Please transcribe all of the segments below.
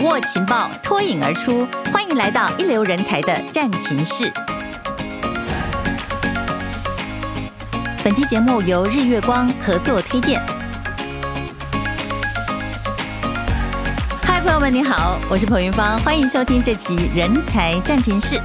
握情报，脱颖而出。欢迎来到一流人才的战情室。本期节目由日月光合作推荐。嗨，朋友们，你好，我是彭云芳，欢迎收听这期人才战情室。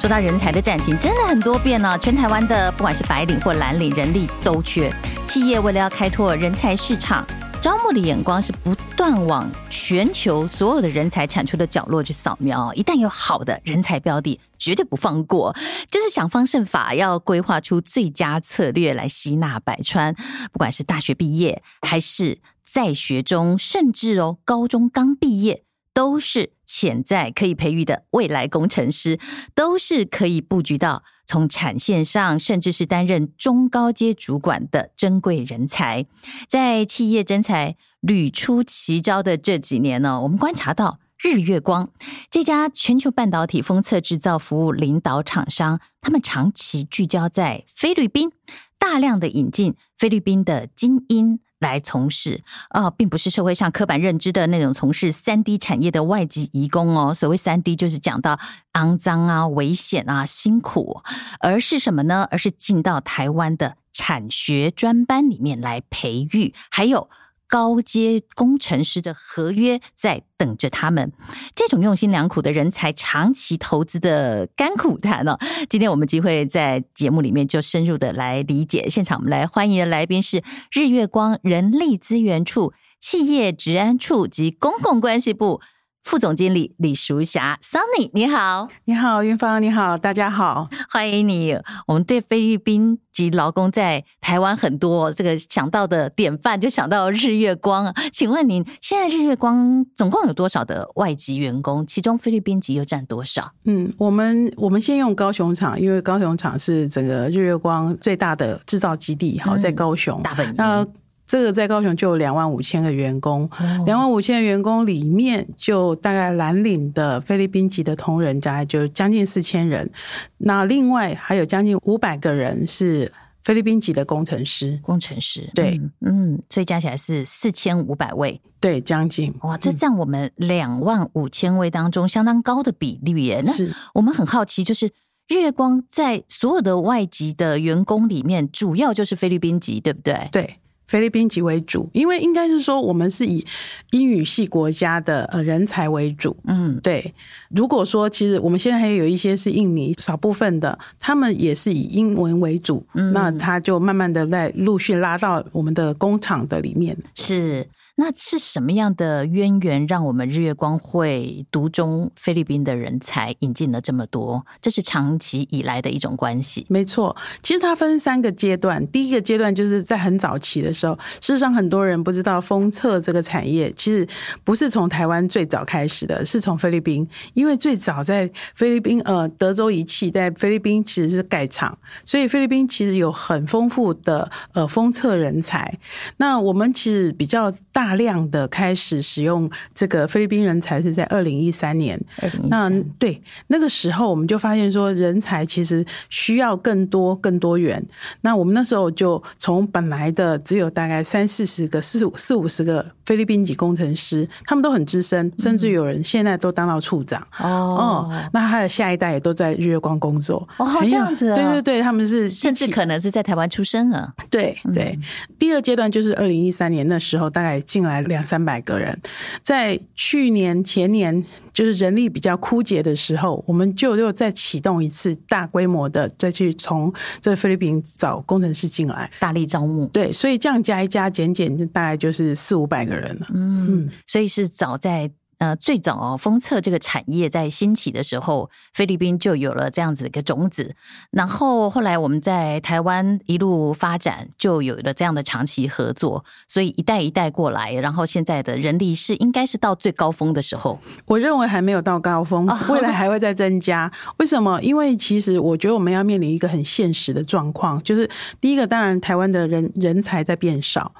说到人才的战情，真的很多变呢。全台湾的不管是白领或蓝领，人力都缺。企业为了要开拓人才市场，招募的眼光是不断往全球所有的人才产出的角落去扫描，一旦有好的人才标的，绝对不放过，就是想方设法要规划出最佳策略来吸纳百川。不管是大学毕业，还是在学中，甚至哦高中刚毕业，都是潜在可以培育的未来工程师，都是可以布局到。从产线上，甚至是担任中高阶主管的珍贵人才，在企业征才屡出奇招的这几年呢，我们观察到日月光这家全球半导体封测制造服务领导厂商，他们长期聚焦在菲律宾，大量的引进菲律宾的精英。来从事啊、并不是社会上刻板认知的那种从事三 D 产业的外籍移工哦。所谓三 D 就是讲到肮脏啊、危险啊、辛苦，而是什么呢？而是进到台湾的产学专班里面来培育，还有。高阶工程师的合约在等着他们，这种用心良苦的人才长期投资的甘苦谈呢、哦。今天我们机会在节目里面就深入的来理解。现场我们来欢迎的来宾是日月光人力资源处企业治安处及公共关系部。副总经理李淑霞，Sunny，你好，你好，云芳，你好，大家好，欢迎你。我们对菲律宾籍劳工在台湾很多这个想到的典范，就想到日月光啊。请问您现在日月光总共有多少的外籍员工？其中菲律宾籍又占多少？嗯，我们我们先用高雄厂，因为高雄厂是整个日月光最大的制造基地，好，在高雄。大本营。那这个在高雄就有两万五千个员工，两万五千个员工里面，就大概蓝领的菲律宾籍的同仁，大概就将近四千人。那另外还有将近五百个人是菲律宾籍的工程师，工程师对，嗯，所以加起来是四千五百位，对，将近哇，这占我们两万五千位当中相当高的比例耶。那我们很好奇，就是日月光在所有的外籍的员工里面，主要就是菲律宾籍，对不对？对。菲律宾籍为主，因为应该是说我们是以英语系国家的呃人才为主，嗯，对。如果说其实我们现在还有一些是印尼少部分的，他们也是以英文为主，嗯，那他就慢慢的在陆续拉到我们的工厂的里面，是。那是什么样的渊源，让我们日月光会独中菲律宾的人才，引进了这么多？这是长期以来的一种关系。没错，其实它分三个阶段。第一个阶段就是在很早期的时候，事实上很多人不知道封测这个产业其实不是从台湾最早开始的，是从菲律宾。因为最早在菲律宾，呃，德州仪器在菲律宾其实是盖厂，所以菲律宾其实有很丰富的呃封测人才。那我们其实比较大。大量的开始使用这个菲律宾人才是在二零一三年。那对那个时候，我们就发现说，人才其实需要更多、更多元。那我们那时候就从本来的只有大概三四十个、四五四五十个菲律宾籍工程师，他们都很资深，甚至有人现在都当到处长。哦，那还有下一代也都在日月光工作。哦，这样子。对对对，他们是甚至可能是在台湾出生了。对对。第二阶段就是二零一三年那时候，大概。进来两三百个人，在去年前年就是人力比较枯竭的时候，我们就又再启动一次大规模的再去从这菲律宾找工程师进来，大力招募。对，所以这样加一加减减，就大概就是四五百个人了。嗯，所以是早在。呃，最早哦，封测这个产业在兴起的时候，菲律宾就有了这样子的一个种子。然后后来我们在台湾一路发展，就有了这样的长期合作。所以一代一代过来，然后现在的人力是应该是到最高峰的时候。我认为还没有到高峰，未来 还会再增加。为什么？因为其实我觉得我们要面临一个很现实的状况，就是第一个，当然台湾的人人才在变少，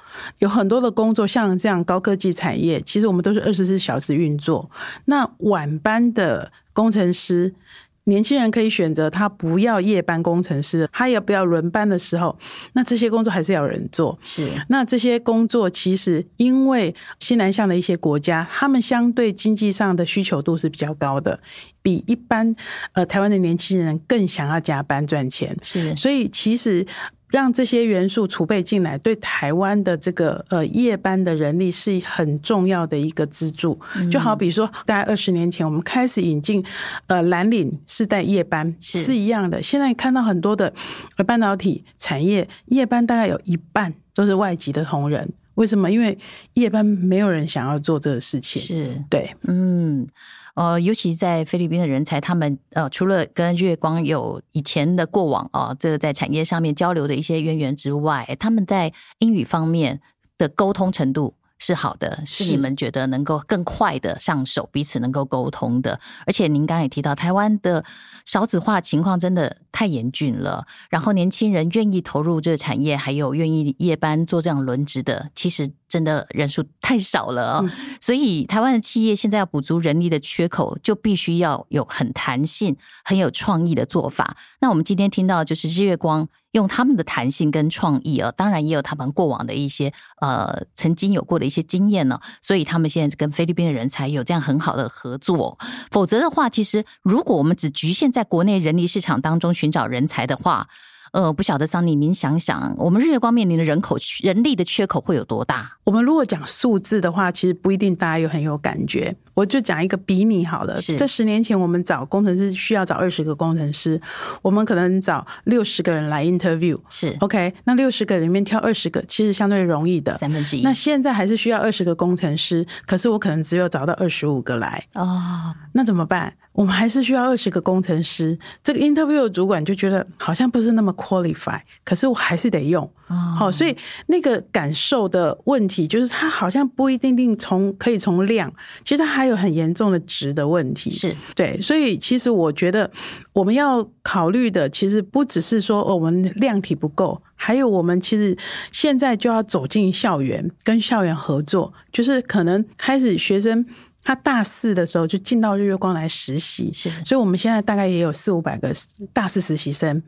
有很多的工作像这样高科技产业，其实我们都是二十四小时运。运作，那晚班的工程师年轻人可以选择他不要夜班工程师，他也不要轮班的时候，那这些工作还是要有人做。是，那这些工作其实因为西南向的一些国家，他们相对经济上的需求度是比较高的，比一般呃台湾的年轻人更想要加班赚钱。是，所以其实。让这些元素储备进来，对台湾的这个呃夜班的人力是很重要的一个支柱。就好比说，大概二十年前我们开始引进呃蓝领世代夜班是一样的。现在看到很多的半导体产业夜班，大概有一半都是外籍的同仁。为什么？因为夜班没有人想要做这个事情。是对，嗯。呃，尤其在菲律宾的人才，他们呃，除了跟月光有以前的过往哦，这个在产业上面交流的一些渊源之外，他们在英语方面的沟通程度是好的，是你们觉得能够更快的上手，彼此能够沟通的。而且您刚刚也提到，台湾的少子化情况真的太严峻了，然后年轻人愿意投入这个产业，还有愿意夜班做这样轮值的，其实。真的人数太少了，嗯，所以台湾的企业现在要补足人力的缺口，就必须要有很弹性、很有创意的做法。那我们今天听到就是日月光用他们的弹性跟创意啊，当然也有他们过往的一些呃曾经有过的一些经验呢，所以他们现在跟菲律宾的人才有这样很好的合作。否则的话，其实如果我们只局限在国内人力市场当中寻找人才的话，呃，不晓得桑尼，您想想，我们日月光面临的人口人力的缺口会有多大？我们如果讲数字的话，其实不一定大家有很有感觉。我就讲一个比拟好了。是。这十年前，我们找工程师需要找二十个工程师，我们可能找六十个人来 interview。是。OK，那六十个里面挑二十个，其实相对容易的。三分之一。那现在还是需要二十个工程师，可是我可能只有找到二十五个来。哦。那怎么办？我们还是需要二十个工程师，这个 interview 的主管就觉得好像不是那么 qualify，可是我还是得用。好，所以那个感受的问题就是，它好像不一定定从可以从量，其实它还有很严重的值的问题。是对，所以其实我觉得我们要考虑的，其实不只是说我们量体不够，还有我们其实现在就要走进校园，跟校园合作，就是可能开始学生。他大四的时候就进到日月光来实习，是，所以我们现在大概也有四五百个大四实习生，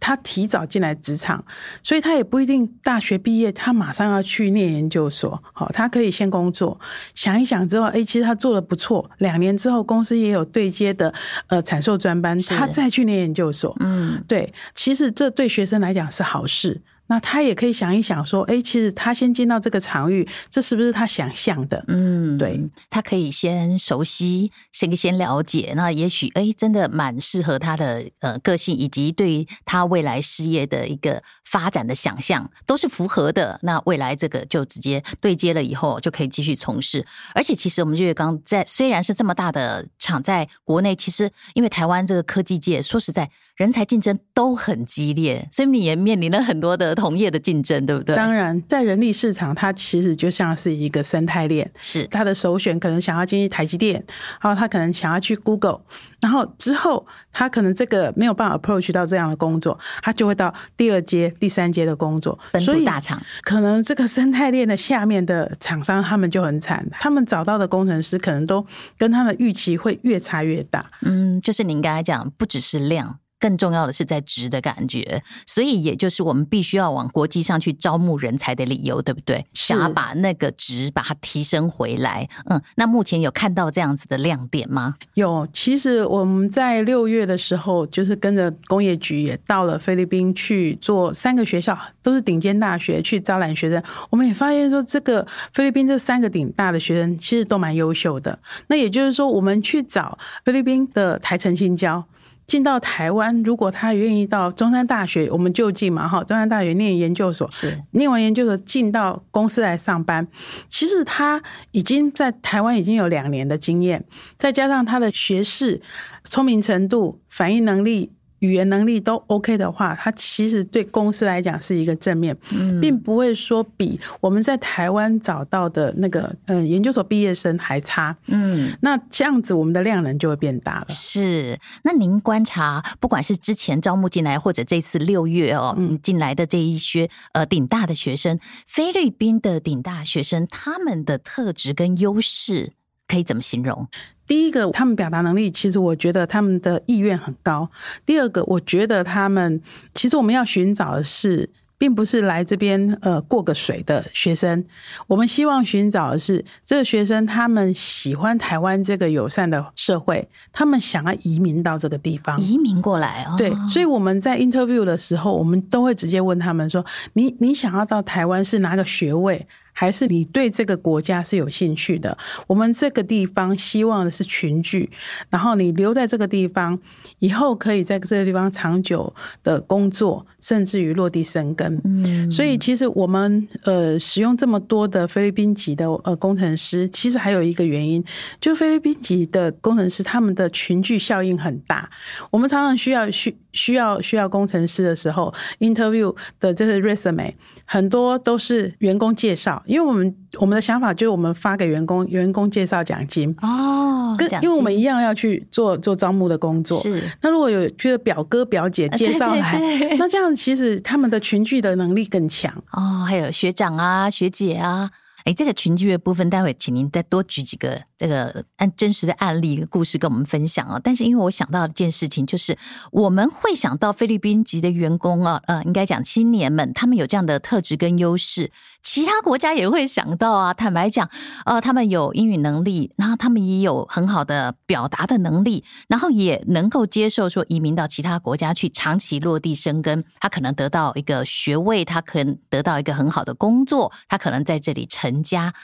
他提早进来职场，所以他也不一定大学毕业，他马上要去念研究所，好，他可以先工作，想一想之后，哎，其实他做的不错，两年之后公司也有对接的呃产授专班，他再去念研究所，嗯，对，其实这对学生来讲是好事。那他也可以想一想，说，哎，其实他先进到这个场域，这是不是他想象的？嗯，对，他可以先熟悉，先先了解，那也许，哎，真的蛮适合他的呃个性，以及对他未来事业的一个发展的想象，都是符合的。那未来这个就直接对接了以后，就可以继续从事。而且，其实我们日月刚在虽然是这么大的厂，在国内，其实因为台湾这个科技界，说实在，人才竞争都很激烈，所以你也面临了很多的。同业的竞争，对不对？当然，在人力市场，它其实就像是一个生态链。是他的首选可能想要进去台积电，然后他可能想要去 Google，然后之后他可能这个没有办法 approach 到这样的工作，他就会到第二阶、第三阶的工作。本土大厂可能这个生态链的下面的厂商，他们就很惨，他们找到的工程师可能都跟他们预期会越差越大。嗯，就是您刚才讲，不只是量。更重要的是在值的感觉，所以也就是我们必须要往国际上去招募人才的理由，对不对？想要把那个值把它提升回来。嗯，那目前有看到这样子的亮点吗？有，其实我们在六月的时候，就是跟着工业局也到了菲律宾去做三个学校，都是顶尖大学去招揽学生。我们也发现说，这个菲律宾这三个顶大的学生其实都蛮优秀的。那也就是说，我们去找菲律宾的台城新交。进到台湾，如果他愿意到中山大学，我们就近嘛，哈，中山大学念研究所，是念完研究所进到公司来上班。其实他已经在台湾已经有两年的经验，再加上他的学识、聪明程度、反应能力。语言能力都 OK 的话，它其实对公司来讲是一个正面，并不会说比我们在台湾找到的那个嗯研究所毕业生还差。嗯，那这样子我们的量能就会变大了。是，那您观察，不管是之前招募进来，或者这次六月哦进来的这一些呃顶大的学生，菲律宾的顶大学生，他们的特质跟优势。可以怎么形容？第一个，他们表达能力，其实我觉得他们的意愿很高。第二个，我觉得他们其实我们要寻找的是。并不是来这边呃过个水的学生，我们希望寻找的是这个学生，他们喜欢台湾这个友善的社会，他们想要移民到这个地方，移民过来哦。对，所以我们在 interview 的时候，我们都会直接问他们说：“你你想要到台湾是拿个学位？”还是你对这个国家是有兴趣的？我们这个地方希望的是群聚，然后你留在这个地方，以后可以在这个地方长久的工作，甚至于落地生根。嗯，所以其实我们呃使用这么多的菲律宾籍的呃工程师，其实还有一个原因，就菲律宾籍的工程师他们的群聚效应很大。我们常常需要需需要需要工程师的时候，interview 的这个 resume 很多都是员工介绍。因为我们我们的想法就是我们发给员工员工介绍奖金哦，跟因为我们一样要去做做招募的工作。是，那如果有觉得表哥表姐介绍来，对对对，那这样其实他们的群聚的能力更强哦。还有学长啊学姐啊，哎，这个群聚的部分，待会请您再多举几个。这个按真实的案例一个故事跟我们分享啊，但是因为我想到一件事情，就是我们会想到菲律宾籍的员工啊，呃，应该讲青年们，他们有这样的特质跟优势，其他国家也会想到啊。坦白讲，呃，他们有英语能力，然后他们也有很好的表达的能力，然后也能够接受说移民到其他国家去长期落地生根，他可能得到一个学位，他可能得到一个很好的工作，他可能在这里成家。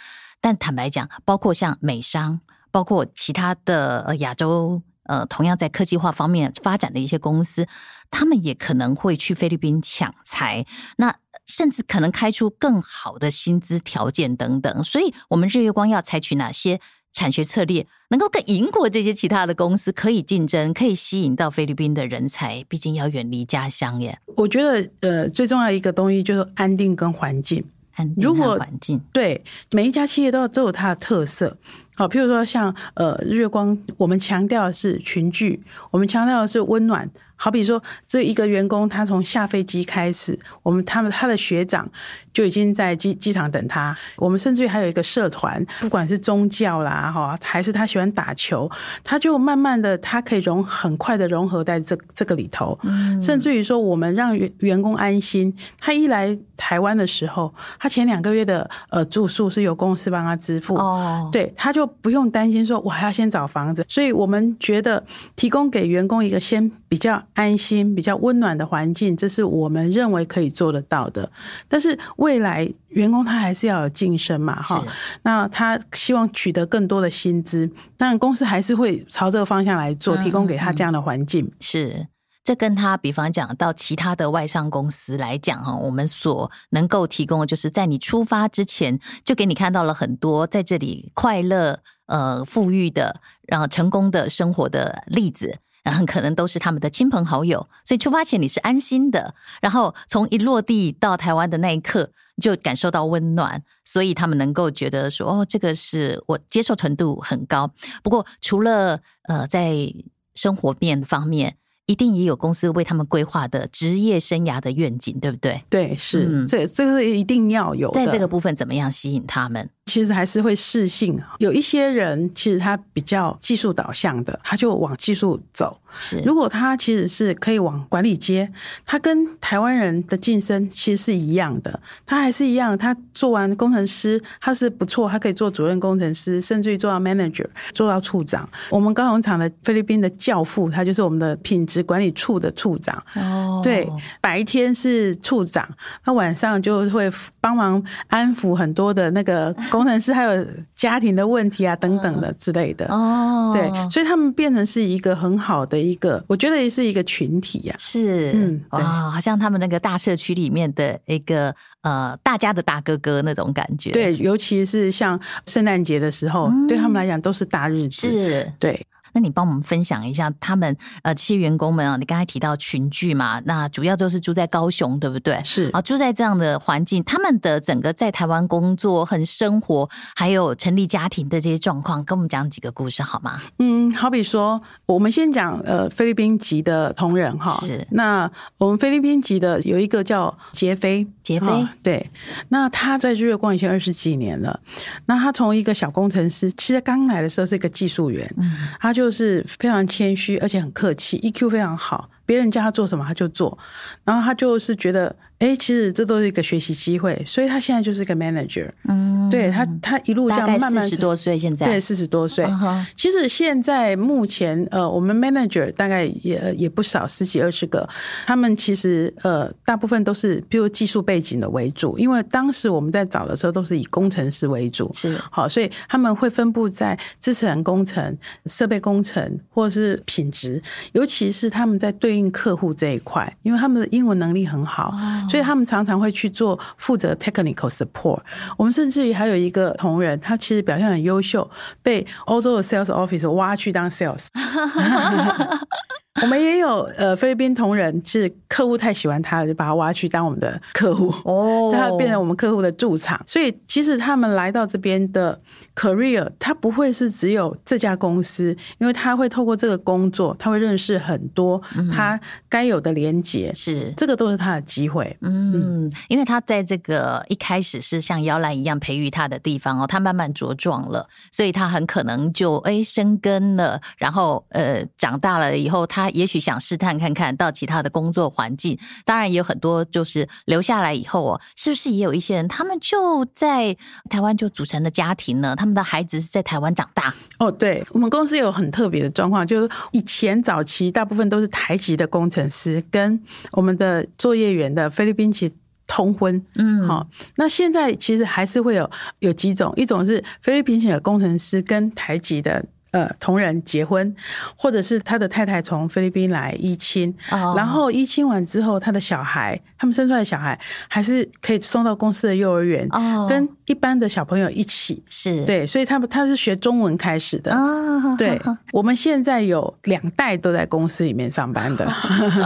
但坦白讲，包括像美商，包括其他的呃亚洲呃，同样在科技化方面发展的一些公司，他们也可能会去菲律宾抢才，那甚至可能开出更好的薪资条件等等。所以，我们日月光要采取哪些产学策略，能够更赢过这些其他的公司，可以竞争，可以吸引到菲律宾的人才？毕竟要远离家乡耶。我觉得，呃，最重要一个东西就是安定跟环境。如果环境对每一家企业都要都有它的特色，好，譬如说像呃日月光，我们强调的是群聚，我们强调的是温暖。好比说，这一个员工他从下飞机开始，我们他们他的学长就已经在机机场等他。我们甚至于还有一个社团，不管是宗教啦哈，还是他喜欢打球，他就慢慢的他可以融很快的融合在这这个里头。嗯，甚至于说，我们让员员工安心，他一来台湾的时候，他前两个月的呃住宿是由公司帮他支付哦，对，他就不用担心说我还要先找房子。所以我们觉得提供给员工一个先比较。安心、比较温暖的环境，这是我们认为可以做得到的。但是未来员工他还是要有晋升嘛，哈。那他希望取得更多的薪资，当然公司还是会朝这个方向来做，提供给他这样的环境。嗯、是，这跟他比方讲到其他的外商公司来讲哈，我们所能够提供的，就是在你出发之前就给你看到了很多在这里快乐、呃富裕的、然后成功的生活的例子。然后可能都是他们的亲朋好友，所以出发前你是安心的。然后从一落地到台湾的那一刻，就感受到温暖，所以他们能够觉得说：“哦，这个是我接受程度很高。”不过，除了呃在生活面方面，一定也有公司为他们规划的职业生涯的愿景，对不对？对，是、嗯、这这个是一定要有的。在这个部分，怎么样吸引他们？其实还是会适性，有一些人其实他比较技术导向的，他就往技术走。是，如果他其实是可以往管理阶，他跟台湾人的晋升其实是一样的，他还是一样，他做完工程师，他是不错，他可以做主任工程师，甚至于做到 manager，做到处长。我们高雄厂的菲律宾的教父，他就是我们的品质管理处的处长。哦，对，白天是处长，他晚上就会帮忙安抚很多的那个工。工程师还有家庭的问题啊，等等的之类的哦，对，所以他们变成是一个很好的一个，我觉得也是一个群体呀、啊。是，嗯，哇，好像他们那个大社区里面的一个呃，大家的大哥哥那种感觉。对，尤其是像圣诞节的时候，嗯、对他们来讲都是大日子。是，对。那你帮我们分享一下，他们呃这些员工们啊，你刚才提到群聚嘛，那主要都是住在高雄，对不对？是啊，住在这样的环境，他们的整个在台湾工作、很生活，还有成立家庭的这些状况，跟我们讲几个故事好吗？嗯，好比说，我们先讲呃菲律宾籍的同仁哈，是那我们菲律宾籍的有一个叫杰飞。杰飞、哦，对，那他在日月光已经二十几年了。那他从一个小工程师，其实刚来的时候是一个技术员，嗯，他就是非常谦虚，而且很客气，EQ 非常好，别人叫他做什么他就做，然后他就是觉得。哎，其实这都是一个学习机会，所以他现在就是一个 manager。嗯，对他，他一路这样慢慢四十多岁，现在对四十多岁。Uh-huh. 其实现在目前呃，我们 manager 大概也也不少，十几二十个。他们其实呃，大部分都是比如技术背景的为主，因为当时我们在找的时候都是以工程师为主，是好，所以他们会分布在支持人工程、设备工程或者是品质，尤其是他们在对应客户这一块，因为他们的英文能力很好。Uh-huh. 所以他们常常会去做负责 technical support。我们甚至于还有一个同仁，他其实表现很优秀，被欧洲的 sales office 挖去当 sales。我们也有呃菲律宾同仁，是客户太喜欢他了，就把他挖去当我们的客户哦，他变成我们客户的驻场。所以其实他们来到这边的 career，他不会是只有这家公司，因为他会透过这个工作，他会认识很多他该有的连结，是这个都是他的机会。嗯，因为他在这个一开始是像摇篮一样培育他的地方哦，他慢慢茁壮了，所以他很可能就哎生根了，然后呃长大了以后他。他也许想试探看看到其他的工作环境，当然也有很多就是留下来以后哦，是不是也有一些人他们就在台湾就组成了家庭呢？他们的孩子是在台湾长大。哦，对，我们公司有很特别的状况，就是以前早期大部分都是台籍的工程师跟我们的作业员的菲律宾籍通婚，嗯，好，那现在其实还是会有有几种，一种是菲律宾籍的工程师跟台籍的。呃，同仁结婚，或者是他的太太从菲律宾来依亲，oh. 然后依亲完之后，他的小孩，他们生出来的小孩还是可以送到公司的幼儿园，oh. 跟一般的小朋友一起，是对，所以他们他是学中文开始的，oh. 对，我们现在有两代都在公司里面上班的，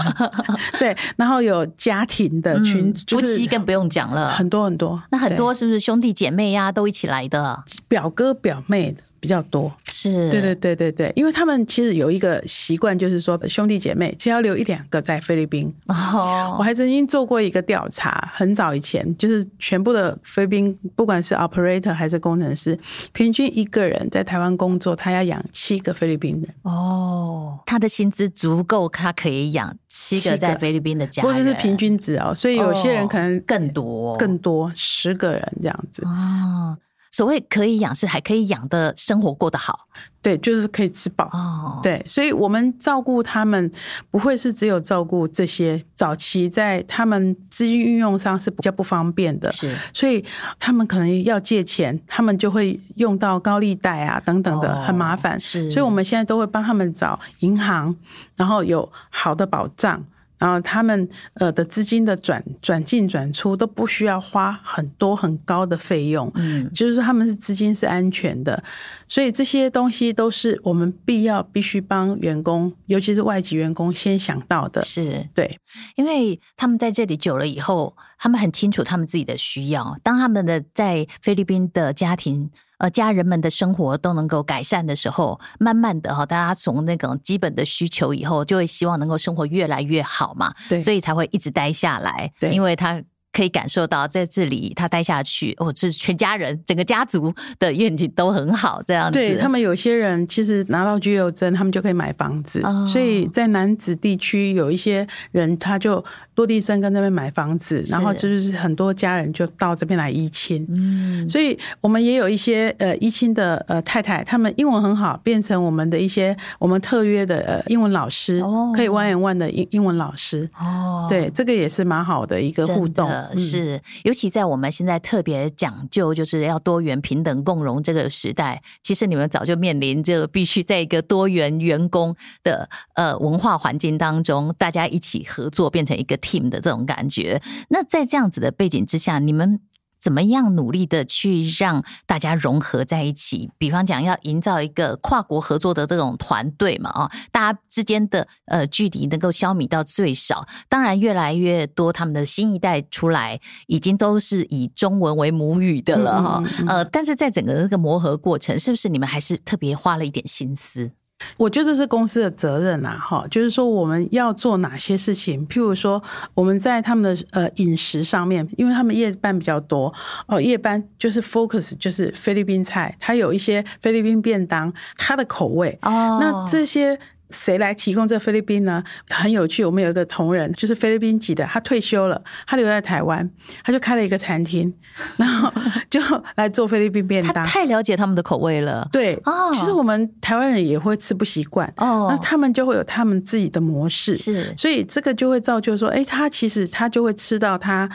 对，然后有家庭的群，嗯就是、夫妻更不用讲了，很多很多，那很多是不是兄弟姐妹呀、啊、都一起来的，表哥表妹的。比较多，是对对对对对，因为他们其实有一个习惯，就是说兄弟姐妹只要留一两个在菲律宾。哦，我还曾经做过一个调查，很早以前，就是全部的菲律宾，不管是 operator 还是工程师，平均一个人在台湾工作，他要养七个菲律宾人。哦，他的薪资足够，他可以养七个在菲律宾的家人，或者是平均值哦，所以有些人可能更多，更多十个人这样子。哦。所谓可以养，是还可以养的生活过得好，对，就是可以吃饱。哦，对，所以我们照顾他们不会是只有照顾这些，早期在他们资金运用上是比较不方便的，是，所以他们可能要借钱，他们就会用到高利贷啊等等的，很麻烦。是，所以我们现在都会帮他们找银行，然后有好的保障。然后他们呃的资金的转转进转出都不需要花很多很高的费用，嗯，就是说他们是资金是安全的，所以这些东西都是我们必要必须帮员工，尤其是外籍员工先想到的，是。对，因为他们在这里久了以后，他们很清楚他们自己的需要，当他们的在菲律宾的家庭。呃，家人们的生活都能够改善的时候，慢慢的哈，大家从那种基本的需求以后，就会希望能够生活越来越好嘛，对，所以才会一直待下来，对，因为他。可以感受到在这里他待下去哦，这是全家人整个家族的愿景都很好，这样子。对，他们有些人其实拿到居留证，他们就可以买房子，哦、所以在南子地区有一些人他就落地生根那边买房子，然后就是很多家人就到这边来依亲。嗯，所以我们也有一些呃依亲的呃太太，他们英文很好，变成我们的一些我们特约的呃英文老师，哦、可以 one and one 的英英文老师。哦，对，这个也是蛮好的一个互动。是，尤其在我们现在特别讲究，就是要多元、平等、共融这个时代，其实你们早就面临着必须在一个多元员工的呃文化环境当中，大家一起合作，变成一个 team 的这种感觉。那在这样子的背景之下，你们。怎么样努力的去让大家融合在一起？比方讲，要营造一个跨国合作的这种团队嘛，啊，大家之间的呃距离能够消弭到最少。当然，越来越多他们的新一代出来，已经都是以中文为母语的了哈。呃，但是在整个这个磨合过程，是不是你们还是特别花了一点心思？我觉得这是公司的责任呐，哈，就是说我们要做哪些事情，譬如说我们在他们的呃饮食上面，因为他们夜班比较多哦，夜班就是 focus 就是菲律宾菜，它有一些菲律宾便当，它的口味哦，那这些。谁来提供这菲律宾呢？很有趣，我们有一个同仁，就是菲律宾籍的，他退休了，他留在台湾，他就开了一个餐厅，然后就来做菲律宾便当。他太了解他们的口味了，对，哦，其实我们台湾人也会吃不习惯，哦，那他们就会有他们自己的模式，是，所以这个就会造就说，哎，他其实他就会吃到他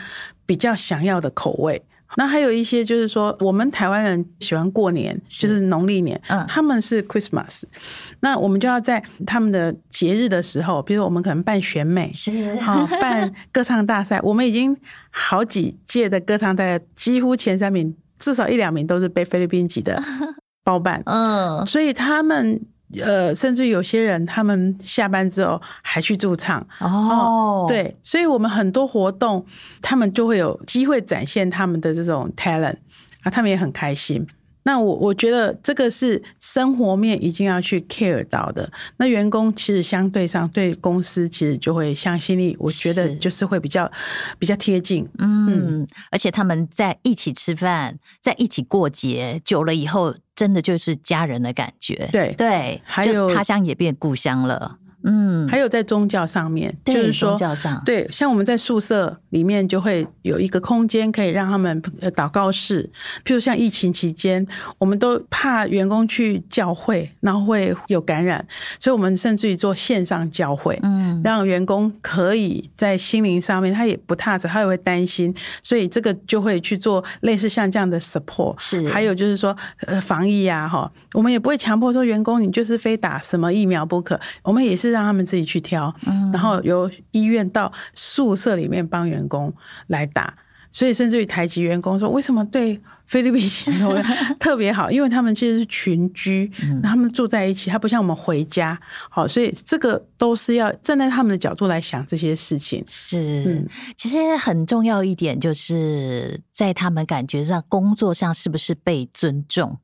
比较想要的口味。那还有一些就是说，我们台湾人喜欢过年，就是农历年，嗯，他们是 Christmas，那我们就要在他们的节日的时候，比如我们可能办选美，是。好 办歌唱大赛，我们已经好几届的歌唱大赛，几乎前三名至少一两名都是被菲律宾籍的 包办，嗯，所以他们。呃，甚至有些人他们下班之后还去驻唱哦，对，所以我们很多活动，他们就会有机会展现他们的这种 talent 啊，他们也很开心。那我我觉得这个是生活面一定要去 care 到的。那员工其实相对上对公司其实就会向心力，我觉得就是会比较比较贴近。嗯，而且他们在一起吃饭，在一起过节，久了以后。真的就是家人的感觉，对对，还有他乡也变故乡了。嗯，还有在宗教上面，就是说，宗教上，对，像我们在宿舍里面就会有一个空间，可以让他们呃祷告室。譬如像疫情期间，我们都怕员工去教会，然后会有感染，所以我们甚至于做线上教会，嗯，让员工可以在心灵上面，他也不踏实，他也会担心，所以这个就会去做类似像这样的 support。是，还有就是说，呃，防疫啊，哈，我们也不会强迫说员工你就是非打什么疫苗不可，我们也是。让他们自己去挑，然后由医院到宿舍里面帮员工来打，所以甚至于台籍员工说：“为什么对菲律宾特别好？因为他们其实是群居，他们住在一起，他不像我们回家。好，所以这个都是要站在他们的角度来想这些事情。是，嗯，其实很重要一点，就是在他们感觉上，工作上是不是被尊重，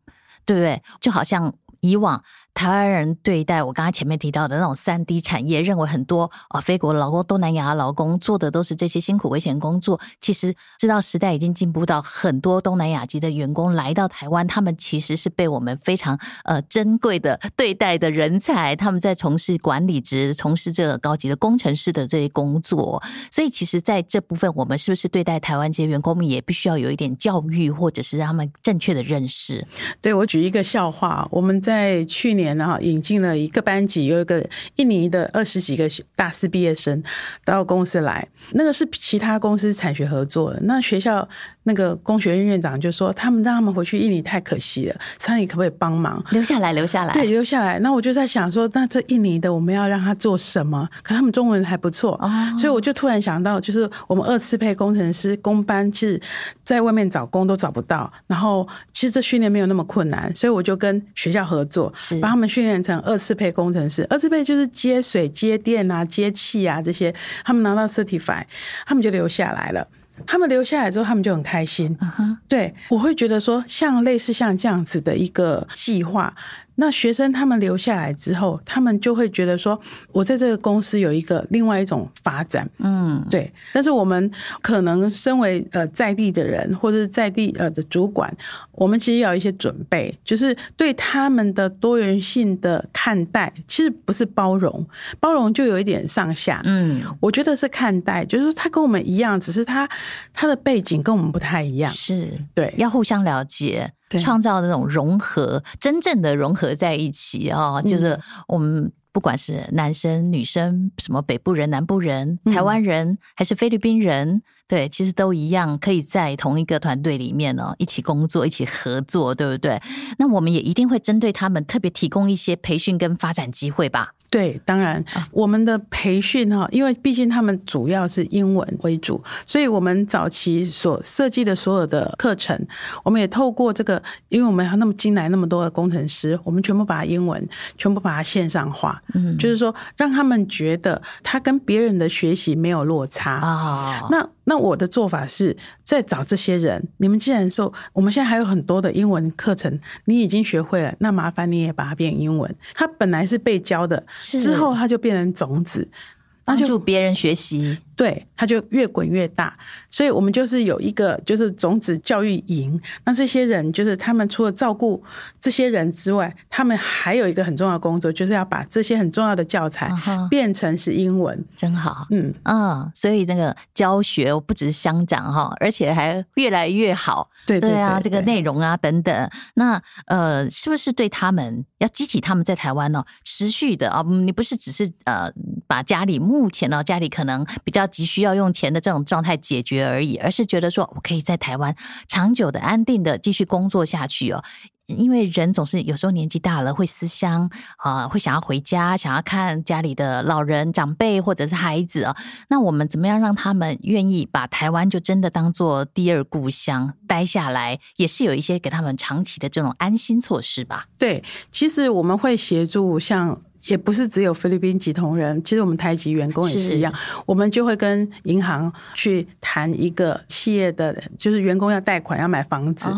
对不对？就好像以往。台湾人对待我刚才前面提到的那种三 D 产业，认为很多啊非国劳工、东南亚劳工做的都是这些辛苦危险工作。其实知道时代已经进步到很多东南亚籍的员工来到台湾，他们其实是被我们非常呃珍贵的对待的人才。他们在从事管理职、从事这个高级的工程师的这些工作。所以其实在这部分，我们是不是对待台湾这些员工们也必须要有一点教育，或者是让他们正确的认识？对，我举一个笑话，我们在去年。然后引进了一个班级，有一个印尼的二十几个大四毕业生到公司来，那个是其他公司产学合作的。那学校那个工学院院长就说，他们让他们回去印尼太可惜了，查理可不可以帮忙留下来？留下来，对，留下来。那我就在想说，那这印尼的我们要让他做什么？可他们中文还不错，哦，所以我就突然想到，就是我们二次配工程师工班，其实在外面找工都找不到。然后其实这训练没有那么困难，所以我就跟学校合作，是把他们训练成二次配工程师。二次配就是接水、接电啊、接气啊这些，他们拿到 certify，他们就留下来了。他们留下来之后，他们就很开心。Uh -huh. 对，我会觉得说，像类似像这样子的一个计划。那学生他们留下来之后，他们就会觉得说，我在这个公司有一个另外一种发展，嗯，对。但是我们可能身为呃在地的人，或者是在地呃的主管，我们其实要有一些准备，就是对他们的多元性的看待，其实不是包容，包容就有一点上下，嗯，我觉得是看待，就是说他跟我们一样，只是他他的背景跟我们不太一样，是。对，要互相了解。创造那种融合，真正的融合在一起哦，就是我们不管是男生、女生，什么北部人、南部人、台湾人，还是菲律宾人，对，其实都一样，可以在同一个团队里面哦，一起工作、一起合作，对不对？那我们也一定会针对他们特别提供一些培训跟发展机会吧。对，当然，我们的培训哈，因为毕竟他们主要是英文为主，所以我们早期所设计的所有的课程，我们也透过这个，因为我们还那么进来那么多的工程师，我们全部把它英文，全部把它线上化，嗯，就是说让他们觉得他跟别人的学习没有落差啊。那那我的做法是在找这些人，你们既然说我们现在还有很多的英文课程，你已经学会了，那麻烦你也把它变英文。他本来是被教的。之后，它就变成种子，帮助别人学习。对，他就越滚越大。所以我们就是有一个，就是种子教育营。那这些人，就是他们除了照顾这些人之外，他们还有一个很重要的工作，就是要把这些很重要的教材变成是英文。真好，嗯啊，所以那个教学不只是相长哈，而且还越来越好。对对，对，对啊，这个内容啊等等。那呃，是不是对他们要激起他们在台湾呢持续的啊？你不是只是呃把家里目前呢家里可能比较。急需要用钱的这种状态解决而已，而是觉得说我可以在台湾长久的、安定的继续工作下去哦。因为人总是有时候年纪大了会思乡啊，会想要回家，想要看家里的老人、长辈或者是孩子啊。那我们怎么样让他们愿意把台湾就真的当做第二故乡待下来？也是有一些给他们长期的这种安心措施吧？对，其实我们会协助像。也不是只有菲律宾籍同仁，其实我们台籍员工也是一样，我们就会跟银行去谈一个企业的，就是员工要贷款要买房子，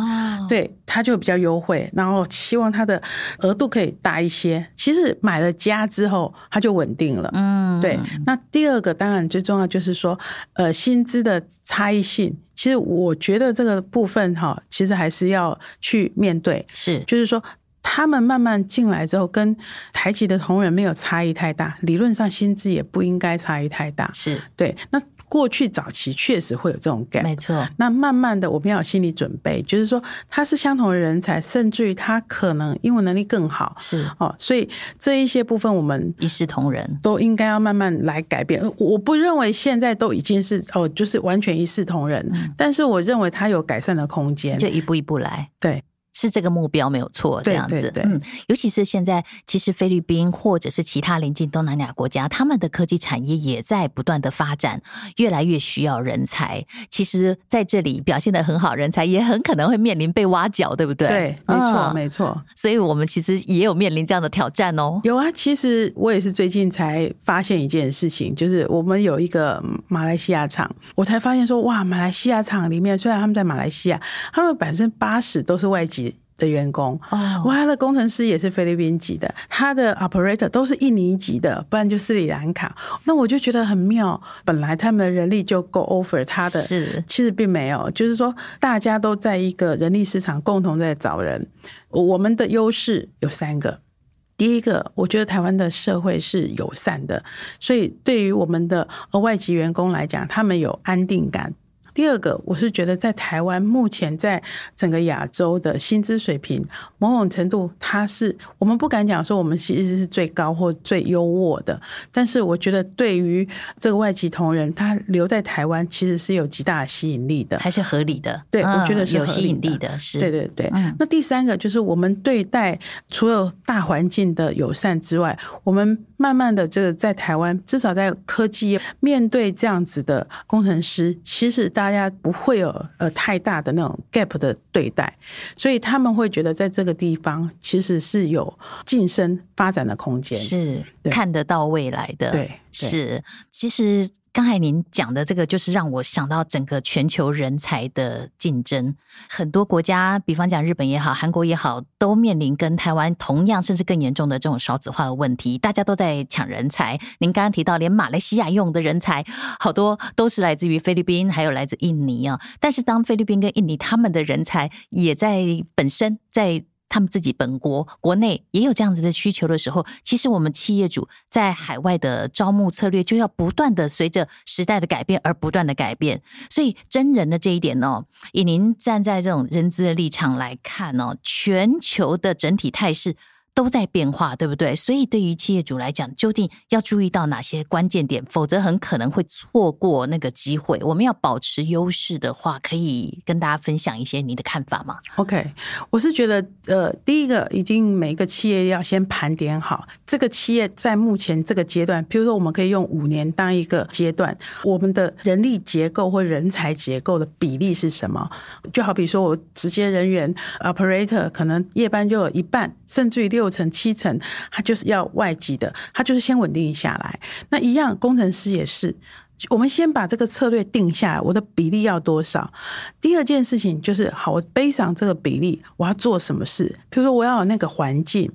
对，他就比较优惠，然后希望他的额度可以大一些。其实买了家之后，他就稳定了，嗯，对。那第二个当然最重要就是说，呃，薪资的差异性，其实我觉得这个部分哈，其实还是要去面对，是，就是说。他们慢慢进来之后，跟台籍的同仁没有差异太大，理论上薪资也不应该差异太大。是对。那过去早期确实会有这种 gap，没错。那慢慢的，我们要有心理准备，就是说他是相同的人才，甚至于他可能英文能力更好。是哦，所以这一些部分我们一视同仁，都应该要慢慢来改变。我不认为现在都已经是哦，就是完全一视同仁，嗯，但是我认为他有改善的空间，就一步一步来。对。是这个目标没有错，这样子，对对对，嗯，尤其是现在，其实菲律宾或者是其他邻近东南亚国家，他们的科技产业也在不断的发展，越来越需要人才。其实在这里表现的很好，人才也很可能会面临被挖角，对不对？对，没错，嗯，没错。所以我们其实也有面临这样的挑战哦。有啊，其实我也是最近才发现一件事情，就是我们有一个马来西亚厂，我才发现说，哇，马来西亚厂里面虽然他们在马来西亚，他们百分之八十都是外籍。的员工，哇，他的工程师也是菲律宾籍的，他的 operator 都是印尼籍的，不然就斯里兰卡。那我就觉得很妙，本来他们的人力就够 offer 他的，是，其实并没有，就是说大家都在一个人力市场共同在找人。我们的优势有三个，第一个，我觉得台湾的社会是友善的，所以对于我们的外籍员工来讲，他们有安定感。第二个，我是觉得在台湾目前在整个亚洲的薪资水平，某种程度它是我们不敢讲说我们其实是最高或最优渥的，但是我觉得对于这个外籍同仁，他留在台湾其实是有极大的吸引力的，还是合理的。对，我觉得是有吸引力的，是。对对对。那第三个就是我们对待除了大环境的友善之外，我们慢慢的这个在台湾，至少在科技业面对这样子的工程师，其实大。大家不会有呃太大的那种 gap 的对待，所以他们会觉得在这个地方其实是有晋升发展的空间，是看得到未来的。对，对是其实。刚才您讲的这个，就是让我想到整个全球人才的竞争。很多国家，比方讲日本也好，韩国也好，都面临跟台湾同样甚至更严重的这种少子化的问题。大家都在抢人才。您刚刚提到，连马来西亚用的人才，好多都是来自于菲律宾，还有来自印尼啊。但是，当菲律宾跟印尼他们的人才也在本身在。他们自己本国国内也有这样子的需求的时候，其实我们企业主在海外的招募策略就要不断的随着时代的改变而不断的改变。所以真人的这一点呢，以您站在这种人资的立场来看呢，全球的整体态势都在变化，对不对？所以对于企业主来讲，究竟要注意到哪些关键点？否则很可能会错过那个机会。我们要保持优势的话，可以跟大家分享一些你的看法吗？OK，我是觉得，呃，第一个，一定每一个企业要先盘点好这个企业在目前这个阶段，比如说我们可以用五年当一个阶段，我们的人力结构或人才结构的比例是什么？就好比说我直接人员 operator 可能夜班就有一半，甚至于六成七成，他就是要外籍的，他就是先稳定下来。那一样，工程师也是。我们先把这个策略定下来，我的比例要多少？第二件事情就是，好，我背上这个比例，我要做什么事？比如说，我要有那个环境，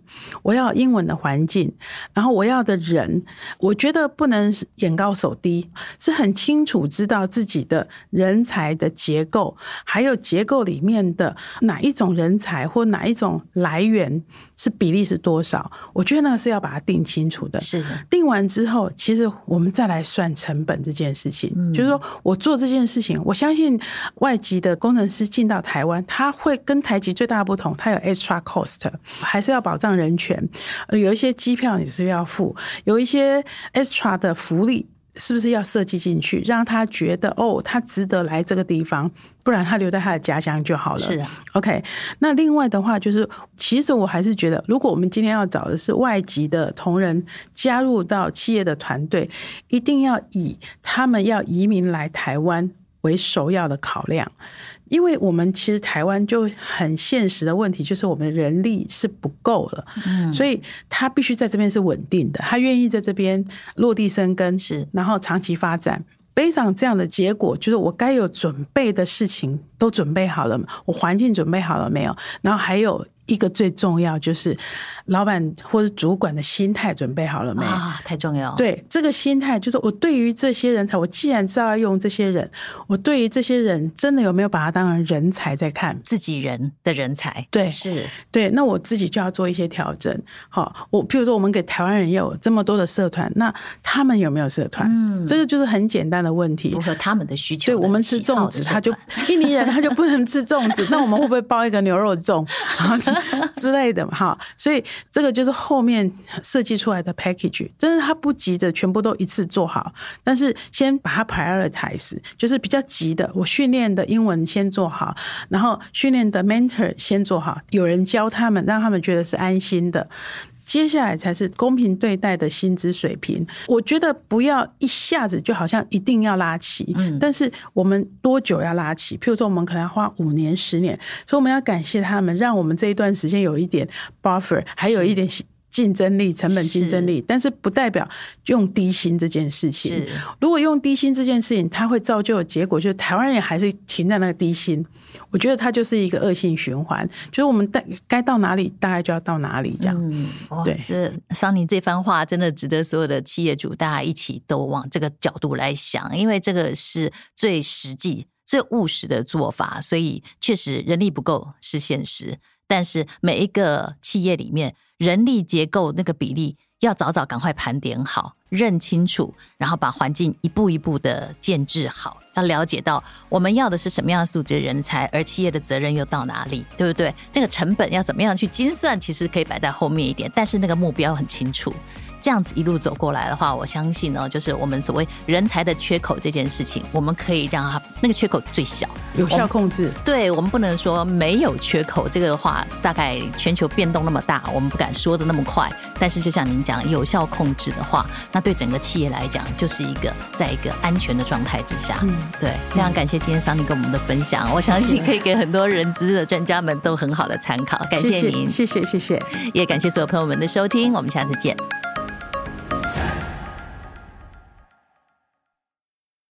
我要英文的环境，然后我要的人，我觉得不能眼高手低，是很清楚知道自己的人才的结构，还有结构里面的哪一种人才或哪一种来源。是比例是多少？我觉得那个是要把它定清楚的。是的，定完之后，其实我们再来算成本这件事情。嗯，就是说我做这件事情，我相信外籍的工程师进到台湾，他会跟台籍最大的不同，他有 extra cost，还是要保障人权。有一些机票你是要付，有一些 extra 的福利。是不是要设计进去，让他觉得哦，他值得来这个地方，不然他留在他的家乡就好了。是啊，OK。那另外的话，就是其实我还是觉得，如果我们今天要找的是外籍的同仁加入到企业的团队，一定要以他们要移民来台湾为首要的考量。因为我们其实台湾就很现实的问题，就是我们人力是不够了，嗯，所以他必须在这边是稳定的，他愿意在这边落地生根，是，然后长期发展。背上这样的结果，就是我该有准备的事情都准备好了，我环境准备好了没有？然后还有。一个最重要就是老板或者主管的心态准备好了没？啊，太重要。对，这个心态就是我对于这些人才，我既然知道要用这些人，我对于这些人真的有没有把他当成人才在看？自己人的人才，对，是，对。那我自己就要做一些调整。好，我譬如说，我们给台湾人也有这么多的社团，那他们有没有社团？嗯，这个就是很简单的问题，符合他们的需求的。对，我们吃粽子，他就印尼人他就不能吃粽子，那我们会不会包一个牛肉粽？之类的嘛，哈，所以这个就是后面设计出来的 package，真的他不急着全部都一次做好，但是先把它 prioritize，就是比较急的，我训练的英文先做好，然后训练的 mentor 先做好，有人教他们，让他们觉得是安心的。接下来才是公平对待的薪资水平。我觉得不要一下子就好像一定要拉齐，嗯，但是我们多久要拉齐？譬如说，我们可能要花五年、十年，所以我们要感谢他们，让我们这一段时间有一点 buffer，还有一点竞争力、成本竞争力。但是不代表用低薪这件事情。如果用低薪这件事情，它会造就的结果就是台湾人还是停在那个低薪。我觉得它就是一个恶性循环，就是我们该该到哪里，大概就要到哪里这样。嗯，对，这桑尼这番话真的值得所有的企业主大家一起都往这个角度来想，因为这个是最实际、最务实的做法。所以确实人力不够是现实，但是每一个企业里面人力结构那个比例要早早赶快盘点好。认清楚，然后把环境一步一步的建置好。要了解到我们要的是什么样的素质人才，而企业的责任又到哪里，对不对？这个成本要怎么样去精算，其实可以摆在后面一点，但是那个目标很清楚。这样子一路走过来的话，我相信呢，就是我们所谓人才的缺口这件事情，我们可以让它那个缺口最小，有效控制。对，我们不能说没有缺口，这个的话大概全球变动那么大，我们不敢说的那么快。但是就像您讲，有效控制的话，那对整个企业来讲，就是一个在一个安全的状态之下。嗯，对，非常感谢今天桑尼跟我们的分享，我相信可以给很多人资的专家们都很好的参考。感谢您，谢谢，谢谢，也感谢所有朋友们的收听，我们下次见。